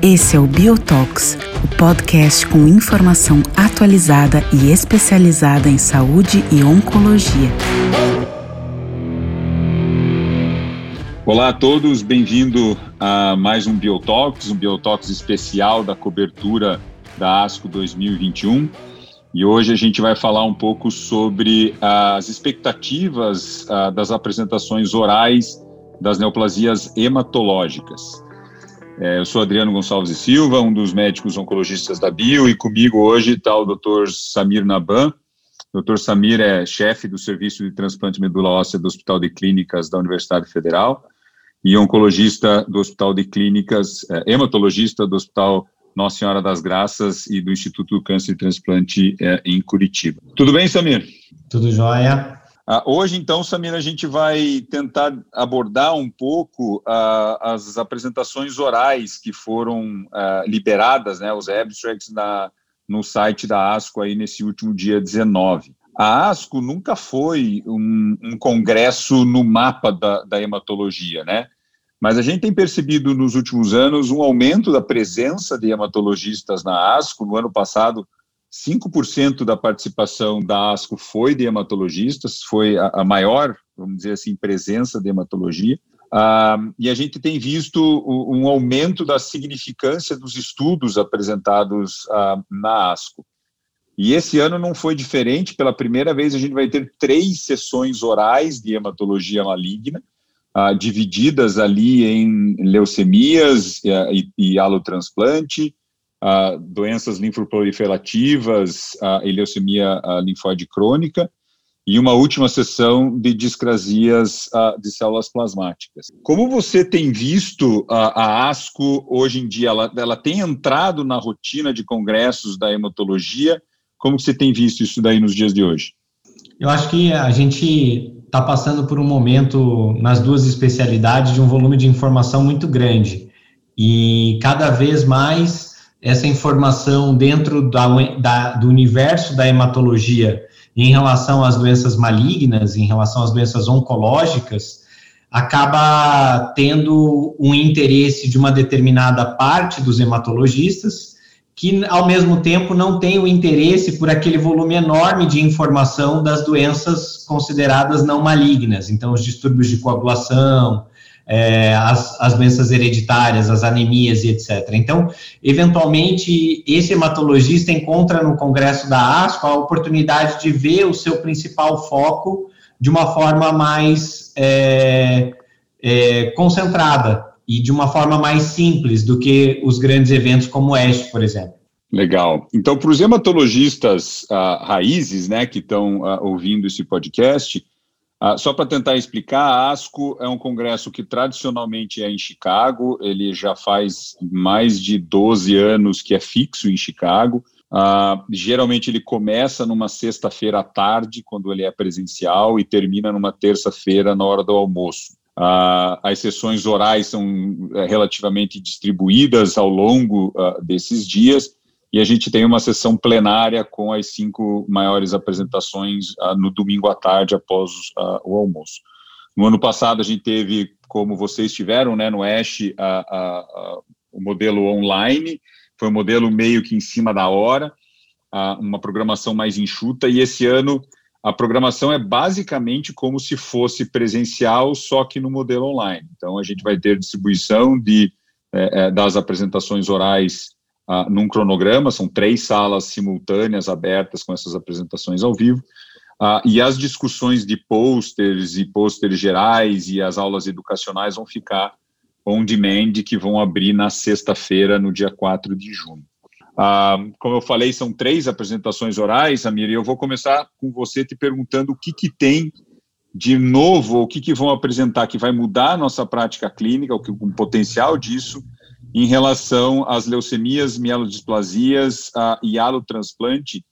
Esse é o Biotox, o podcast com informação atualizada e especializada em saúde e oncologia. Olá a todos, bem-vindo a mais um Biotox, um Biotox especial da cobertura da ASCO 2021. E hoje a gente vai falar um pouco sobre as expectativas uh, das apresentações orais das neoplasias hematológicas. É, eu sou Adriano Gonçalves e Silva, um dos médicos oncologistas da Bio, e comigo hoje está o Dr. Samir Naban. O Dr. Samir é chefe do Serviço de Transplante Medula Óssea do Hospital de Clínicas da Universidade Federal e oncologista do Hospital de Clínicas, é, hematologista do Hospital Nossa Senhora das Graças e do Instituto do Câncer e Transplante é, em Curitiba. Tudo bem, Samir? Tudo jóia. Uh, hoje, então, Samir, a gente vai tentar abordar um pouco uh, as apresentações orais que foram uh, liberadas, né, os abstracts no site da ASCO aí nesse último dia 19. A ASCO nunca foi um, um congresso no mapa da, da hematologia, né? Mas a gente tem percebido nos últimos anos um aumento da presença de hematologistas na ASCO. No ano passado, 5% da participação da ASCO foi de hematologistas, foi a, a maior, vamos dizer assim, presença de hematologia. Ah, e a gente tem visto um aumento da significância dos estudos apresentados ah, na ASCO. E esse ano não foi diferente, pela primeira vez a gente vai ter três sessões orais de hematologia maligna, ah, divididas ali em leucemias e, e alotransplante, uh, doenças linfoproliferativas, a leucemia linfóide crônica, e uma última sessão de discrasias de células plasmáticas. Como você tem visto a, a ASCO hoje em dia? Ela, ela, tem entrado na rotina de congressos da hematologia? Como você tem visto isso daí nos dias de hoje? Eu acho que a gente está passando por um momento nas duas especialidades de um volume de informação muito grande. E cada vez mais essa informação dentro da, da, do universo da hematologia em relação às doenças malignas, em relação às doenças oncológicas, acaba tendo um interesse de uma determinada parte dos hematologistas, que ao mesmo tempo não tem o interesse por aquele volume enorme de informação das doenças consideradas não malignas, então os distúrbios de coagulação, é, as, as doenças hereditárias, as anemias e etc. Então, eventualmente, esse hematologista encontra no congresso da ASCO a oportunidade de ver o seu principal foco de uma forma mais é, é, concentrada e de uma forma mais simples do que os grandes eventos como o EST, por exemplo. Legal. Então, para os hematologistas uh, raízes, né, que estão uh, ouvindo esse podcast, ah, só para tentar explicar, a ASCO é um congresso que tradicionalmente é em Chicago, ele já faz mais de 12 anos que é fixo em Chicago. Geralmente ele começa numa sexta-feira à tarde, quando ele é presencial, e termina numa terça-feira na hora do almoço. Ah, as sessões orais são é, relativamente distribuídas ao longo ah, desses dias, e a gente tem uma sessão plenária com as cinco maiores apresentações uh, no domingo à tarde, após uh, o almoço. No ano passado, a gente teve, como vocês tiveram, né, no ASH, uh, o modelo online, foi um modelo meio que em cima da hora, uma programação mais enxuta, e esse ano a programação é basicamente como se fosse presencial, só que no modelo online. Então, a gente vai ter distribuição de, eh, eh, das apresentações orais uh, num cronograma, são três salas simultâneas abertas com essas apresentações ao vivo, uh, e as discussões de posters e posters gerais e as aulas educacionais vão ficar on demand, que vão abrir na sexta-feira, no dia 4 de junho. Uh, como eu falei, são três apresentações orais, Amir, e eu vou começar com você te perguntando o que, que tem de novo, o que, que vão apresentar que vai mudar a nossa prática clínica, o, que, o potencial disso, em relação às leucemias, mielodisplasias e alotransplante,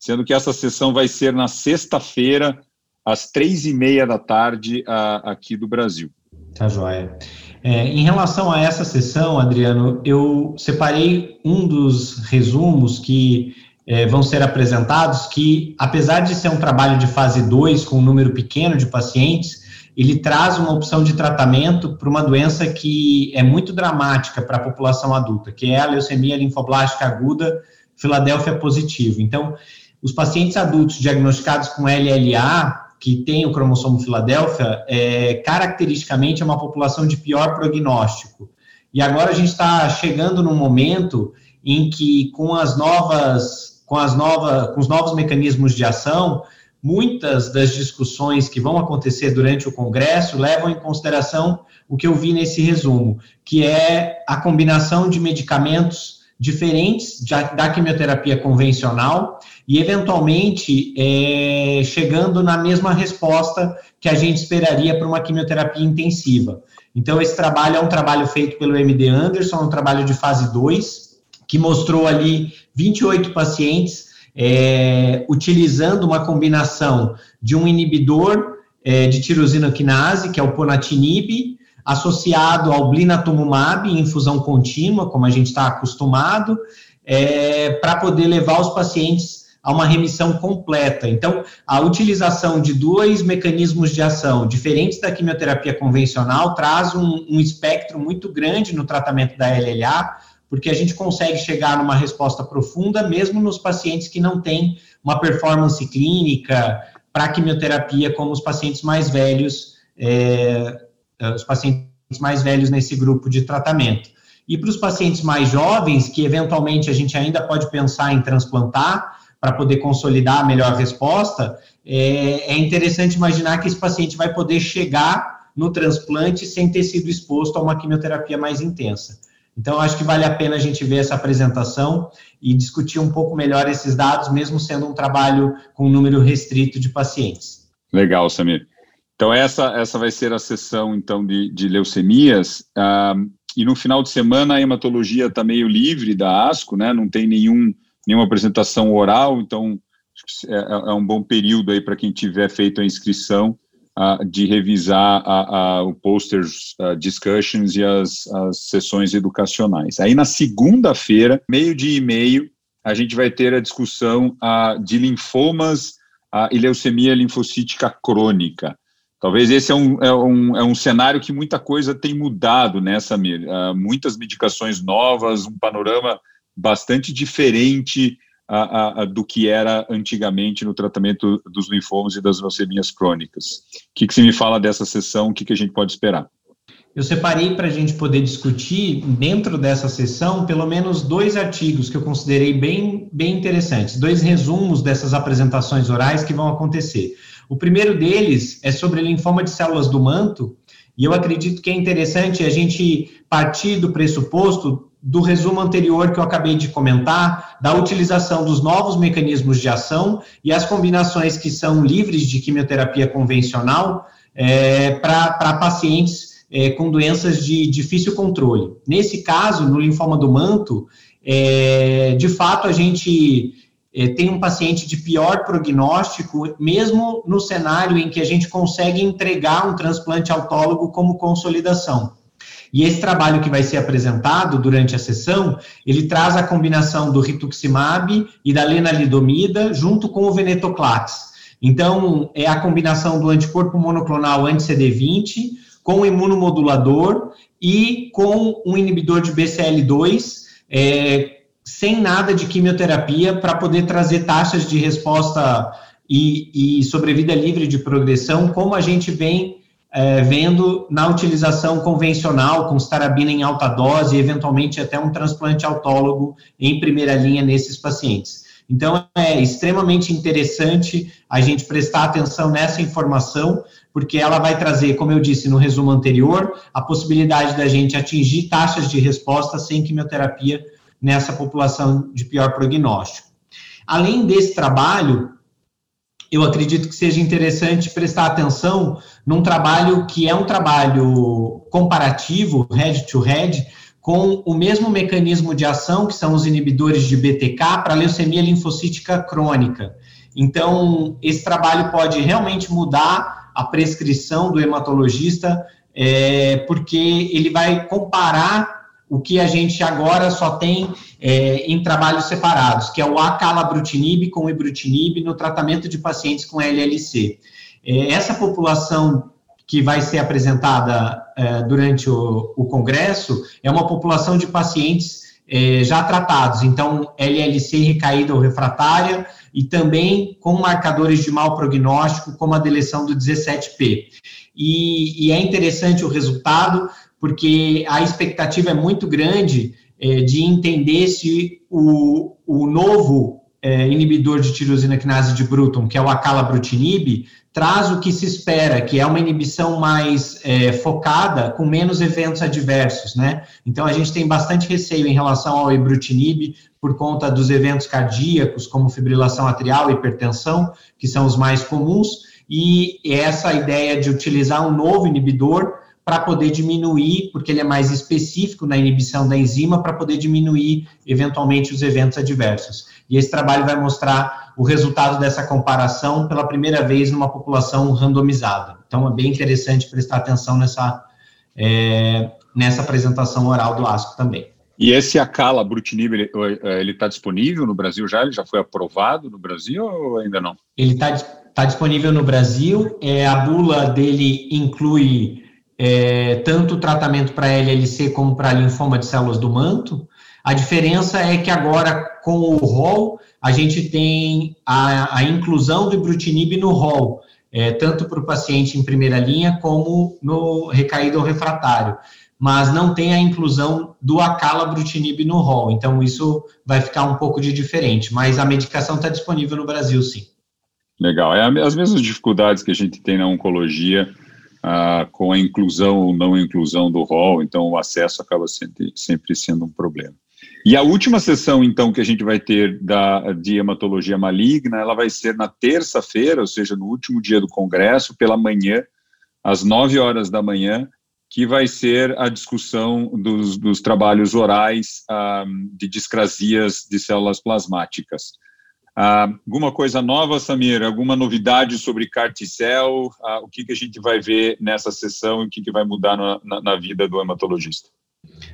sendo que essa sessão vai ser na sexta-feira, às três e meia da tarde, aqui do Brasil. Tá joia. É, em relação a essa sessão, Adriano, eu separei um dos resumos que é, vão ser apresentados, que apesar de ser um trabalho de fase 2, com um número pequeno de pacientes, ele traz uma opção de tratamento para uma doença que é muito dramática para a população adulta, que é a leucemia linfoblástica aguda Filadélfia positivo. Então, os pacientes adultos diagnosticados com LLA, que tem o cromossomo Filadélfia, é, caracteristicamente é uma população de pior prognóstico. E agora a gente está chegando num momento em que, com as novas, com as novas, com os novos mecanismos de ação, muitas das discussões que vão acontecer durante o Congresso levam em consideração o que eu vi nesse resumo, que é a combinação de medicamentos diferentes da quimioterapia convencional e, eventualmente, é, chegando na mesma resposta que a gente esperaria para uma quimioterapia intensiva. Então, esse trabalho é um trabalho feito pelo MD Anderson, um trabalho de fase 2, que mostrou ali 28 pacientes é, utilizando uma combinação de um inibidor é, de tirosina quinase, que é o ponatinib, associado ao blinatumumab em infusão contínua, como a gente está acostumado, é, para poder levar os pacientes a uma remissão completa. Então, a utilização de dois mecanismos de ação diferentes da quimioterapia convencional traz um, um espectro muito grande no tratamento da LLA, porque a gente consegue chegar numa resposta profunda, mesmo nos pacientes que não têm uma performance clínica para quimioterapia, como os pacientes mais velhos, é, os pacientes mais velhos nesse grupo de tratamento. E para os pacientes mais jovens, que eventualmente a gente ainda pode pensar em transplantar para poder consolidar a melhor resposta, é, é interessante imaginar que esse paciente vai poder chegar no transplante sem ter sido exposto a uma quimioterapia mais intensa. Então, acho que vale a pena a gente ver essa apresentação e discutir um pouco melhor esses dados, mesmo sendo um trabalho com um número restrito de pacientes. Legal, Samir. Então, essa, essa vai ser a sessão, então, de, de leucemias. Ah, e no final de semana, a hematologia está meio livre da ASCO, né? Não tem nenhum, nenhuma apresentação oral, então é, é, é um bom período aí para quem tiver feito a inscrição uh, de revisar uh, uh, o posters discussions e as, as sessões educacionais. Aí na segunda-feira, meio dia e meio, a gente vai ter a discussão de linfomas e leucemia linfocítica crônica. Talvez esse é um, é, um, é um cenário que muita coisa tem mudado nessa, uh, muitas medicações novas, um panorama bastante diferente a, a, do que era antigamente no tratamento dos linfomas e das leucemias crônicas. O que, que você me fala dessa sessão? O que, que a gente pode esperar? Eu separei para a gente poder discutir dentro dessa sessão pelo menos dois artigos que eu considerei bem, bem interessantes, dois resumos dessas apresentações orais que vão acontecer. O primeiro deles é sobre linfoma de células do manto, e eu acredito que é interessante a gente partir do pressuposto do resumo anterior que eu acabei de comentar, da utilização dos novos mecanismos de ação e as combinações que são livres de quimioterapia convencional é, para pacientes é, com doenças de difícil controle. Nesse caso, no linfoma do manto, é, de fato, a gente tem um paciente de pior prognóstico, mesmo no cenário em que a gente consegue entregar um transplante autólogo como consolidação. E esse trabalho que vai ser apresentado durante a sessão, ele traz a combinação do rituximab e da lenalidomida junto com o venetoclax. Então, é a combinação do anticorpo monoclonal anti-CD20 com o imunomodulador e com um inibidor de BCL2, é, sem nada de quimioterapia, para poder trazer taxas de resposta e, e sobrevida livre de progressão, como a gente vem é, vendo na utilização convencional, com starabina em alta dose, e eventualmente até um transplante autólogo em primeira linha nesses pacientes. Então, é extremamente interessante a gente prestar atenção nessa informação, porque ela vai trazer, como eu disse no resumo anterior, a possibilidade da gente atingir taxas de resposta sem quimioterapia nessa população de pior prognóstico. Além desse trabalho, eu acredito que seja interessante prestar atenção num trabalho que é um trabalho comparativo, head to head, com o mesmo mecanismo de ação, que são os inibidores de BTK, para leucemia linfocítica crônica. Então, esse trabalho pode realmente mudar a prescrição do hematologista, é, porque ele vai comparar o que a gente agora só tem é, em trabalhos separados, que é o acalabrutinib com ibrutinib no tratamento de pacientes com LLC. É, essa população que vai ser apresentada é, durante o, o, congresso é uma população de pacientes é, já tratados, então LLC recaída ou refratária, e também com marcadores de mau prognóstico, como a deleção do 17P. E, e é interessante o resultado, porque a expectativa é muito grande é, de entender se o, o novo é, inibidor de tirosina quinase de Bruton, que é o acalabrutinib, traz o que se espera, que é uma inibição mais é, focada, com menos eventos adversos, né? Então, a gente tem bastante receio em relação ao ibrutinib, por conta dos eventos cardíacos, como fibrilação atrial hipertensão, que são os mais comuns, e essa ideia de utilizar um novo inibidor para poder diminuir, porque ele é mais específico na inibição da enzima, para poder diminuir eventualmente os eventos adversos. E esse trabalho vai mostrar o resultado dessa comparação pela primeira vez numa população randomizada. Então é bem interessante prestar atenção nessa, é, nessa apresentação oral do ASCO também. E esse Acala Brutinib, ele está disponível no Brasil já? Ele já foi aprovado no Brasil ou ainda não? Ele está tá disponível no Brasil. É, a bula dele inclui é, tanto o tratamento para LLC como para linfoma de células do manto. A diferença é que agora, com o rol, a gente tem a, a inclusão do ibrutinib no rol, é, tanto para o paciente em primeira linha como no recaído ou refratário, mas não tem a inclusão do acalabrutinib no rol, então isso vai ficar um pouco de diferente, mas a medicação está disponível no Brasil, sim. Legal, é as mesmas dificuldades que a gente tem na oncologia, ah, com a inclusão ou não inclusão do rol, então o acesso acaba sempre, sempre sendo um problema. E a última sessão, então, que a gente vai ter da, de hematologia maligna, ela vai ser na terça-feira, ou seja, no último dia do congresso, pela manhã, às nove horas da manhã, que vai ser a discussão dos, dos trabalhos orais ah, de discrasias de células plasmáticas. Ah, alguma coisa nova, Samir? Alguma novidade sobre Carticel? Ah, o que, que a gente vai ver nessa sessão e o que, que vai mudar na, na, na vida do hematologista?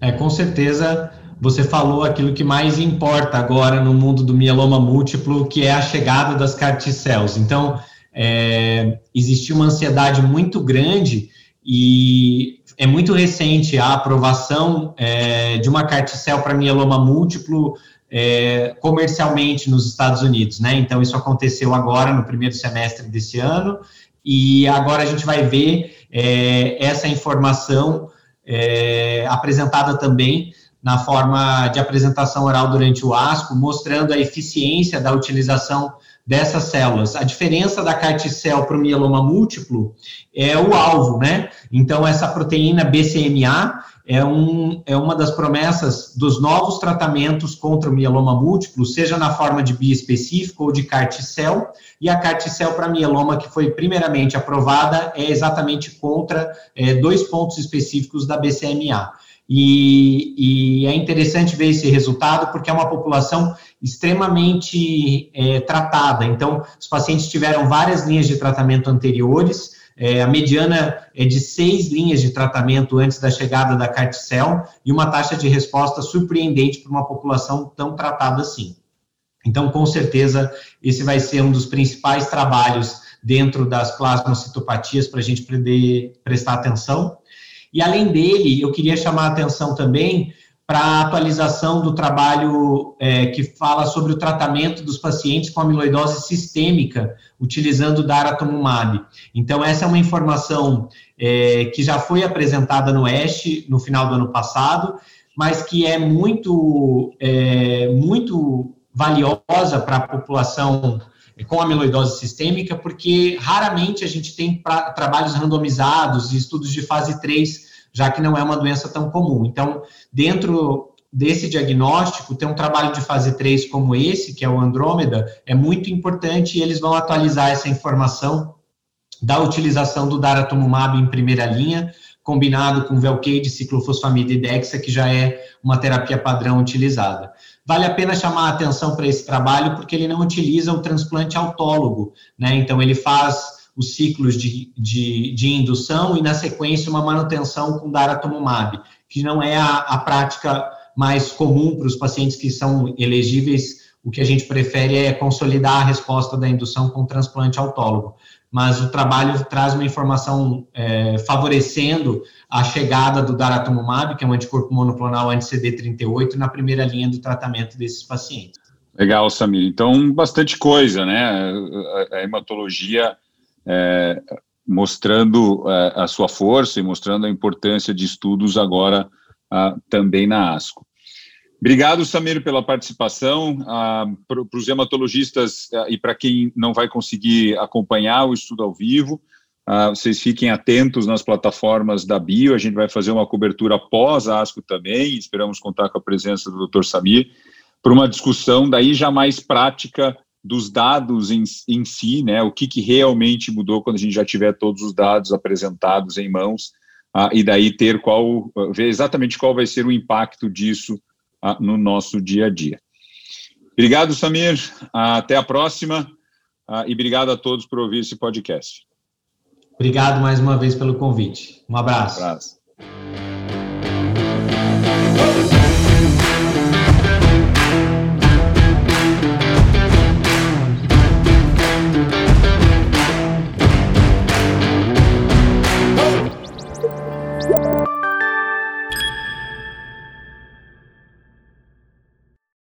É, com certeza você falou aquilo que mais importa agora no mundo do mieloma múltiplo, que é a chegada das carticels. Então, é, existiu uma ansiedade muito grande e é muito recente a aprovação é, de uma carticel para mieloma múltiplo é, comercialmente nos Estados Unidos, né? Então, isso aconteceu agora no primeiro semestre desse ano, e agora a gente vai ver é, essa informação é, apresentada também na forma de apresentação oral durante o ASCO, mostrando a eficiência da utilização dessas células. A diferença da carticel para o mieloma múltiplo é o alvo, né? Então, essa proteína BCMA é, um, é uma das promessas dos novos tratamentos contra o mieloma múltiplo, seja na forma de biespecífico ou de carticel, e a carticel para mieloma que foi primeiramente aprovada é exatamente contra é, dois pontos específicos da BCMA. E, e, é interessante ver esse resultado porque é uma população extremamente é, tratada. Então, os pacientes tiveram várias linhas de tratamento anteriores, é, a mediana é de seis linhas de tratamento antes da chegada da Carticel e uma taxa de resposta surpreendente para uma população tão tratada assim. Então, com certeza, esse vai ser um dos principais trabalhos dentro das plasmocitopatias para a gente prestar atenção. E além dele, eu queria chamar a atenção também para a atualização do trabalho é, que fala sobre o tratamento dos pacientes com amiloidose sistêmica, utilizando daratumumab. Então, essa é uma informação é, que já foi apresentada no ESH no final do ano passado, mas que é muito, é, muito valiosa para a população com amiloidose sistêmica, porque raramente a gente tem pra, trabalhos randomizados e estudos de fase 3 já que não é uma doença tão comum. Então, dentro desse diagnóstico, ter um trabalho de fase 3 como esse, que é o Andrômeda, é muito importante e eles vão atualizar essa informação da utilização do daratumumab em primeira linha, combinado com Velcade, ciclofosfamida e Dexa, que já é uma terapia padrão utilizada. Vale a pena chamar a atenção para esse trabalho, porque ele não utiliza o transplante autólogo, né? Então, ele faz os ciclos de, de, de indução e, na sequência, uma manutenção com daratumumab, que não é a, a prática mais comum para os pacientes que são elegíveis. O que a gente prefere é consolidar a resposta da indução com transplante autólogo. Mas o trabalho traz uma informação é, favorecendo a chegada do daratumumab, que é um anticorpo monoclonal anti-CD38, na primeira linha do tratamento desses pacientes. Legal, Samir. Então, bastante coisa, né? A hematologia é, mostrando é, a sua força e mostrando a importância de estudos agora ah, também na ASCO. Obrigado, Samir, pela participação. Ah, para os hematologistas ah, e para quem não vai conseguir acompanhar o estudo ao vivo, ah, vocês fiquem atentos nas plataformas da Bio. A gente vai fazer uma cobertura pós-ASCO também. Esperamos contar com a presença do Dr. Samir para uma discussão daí já mais prática dos dados em, em si, né? O que, que realmente mudou quando a gente já tiver todos os dados apresentados em mãos ah, e daí ter qual, ver exatamente qual vai ser o impacto disso ah, no nosso dia a dia. Obrigado, Samir. Ah, até a próxima ah, e obrigado a todos por ouvir esse podcast. Obrigado mais uma vez pelo convite. Um abraço. Um abraço.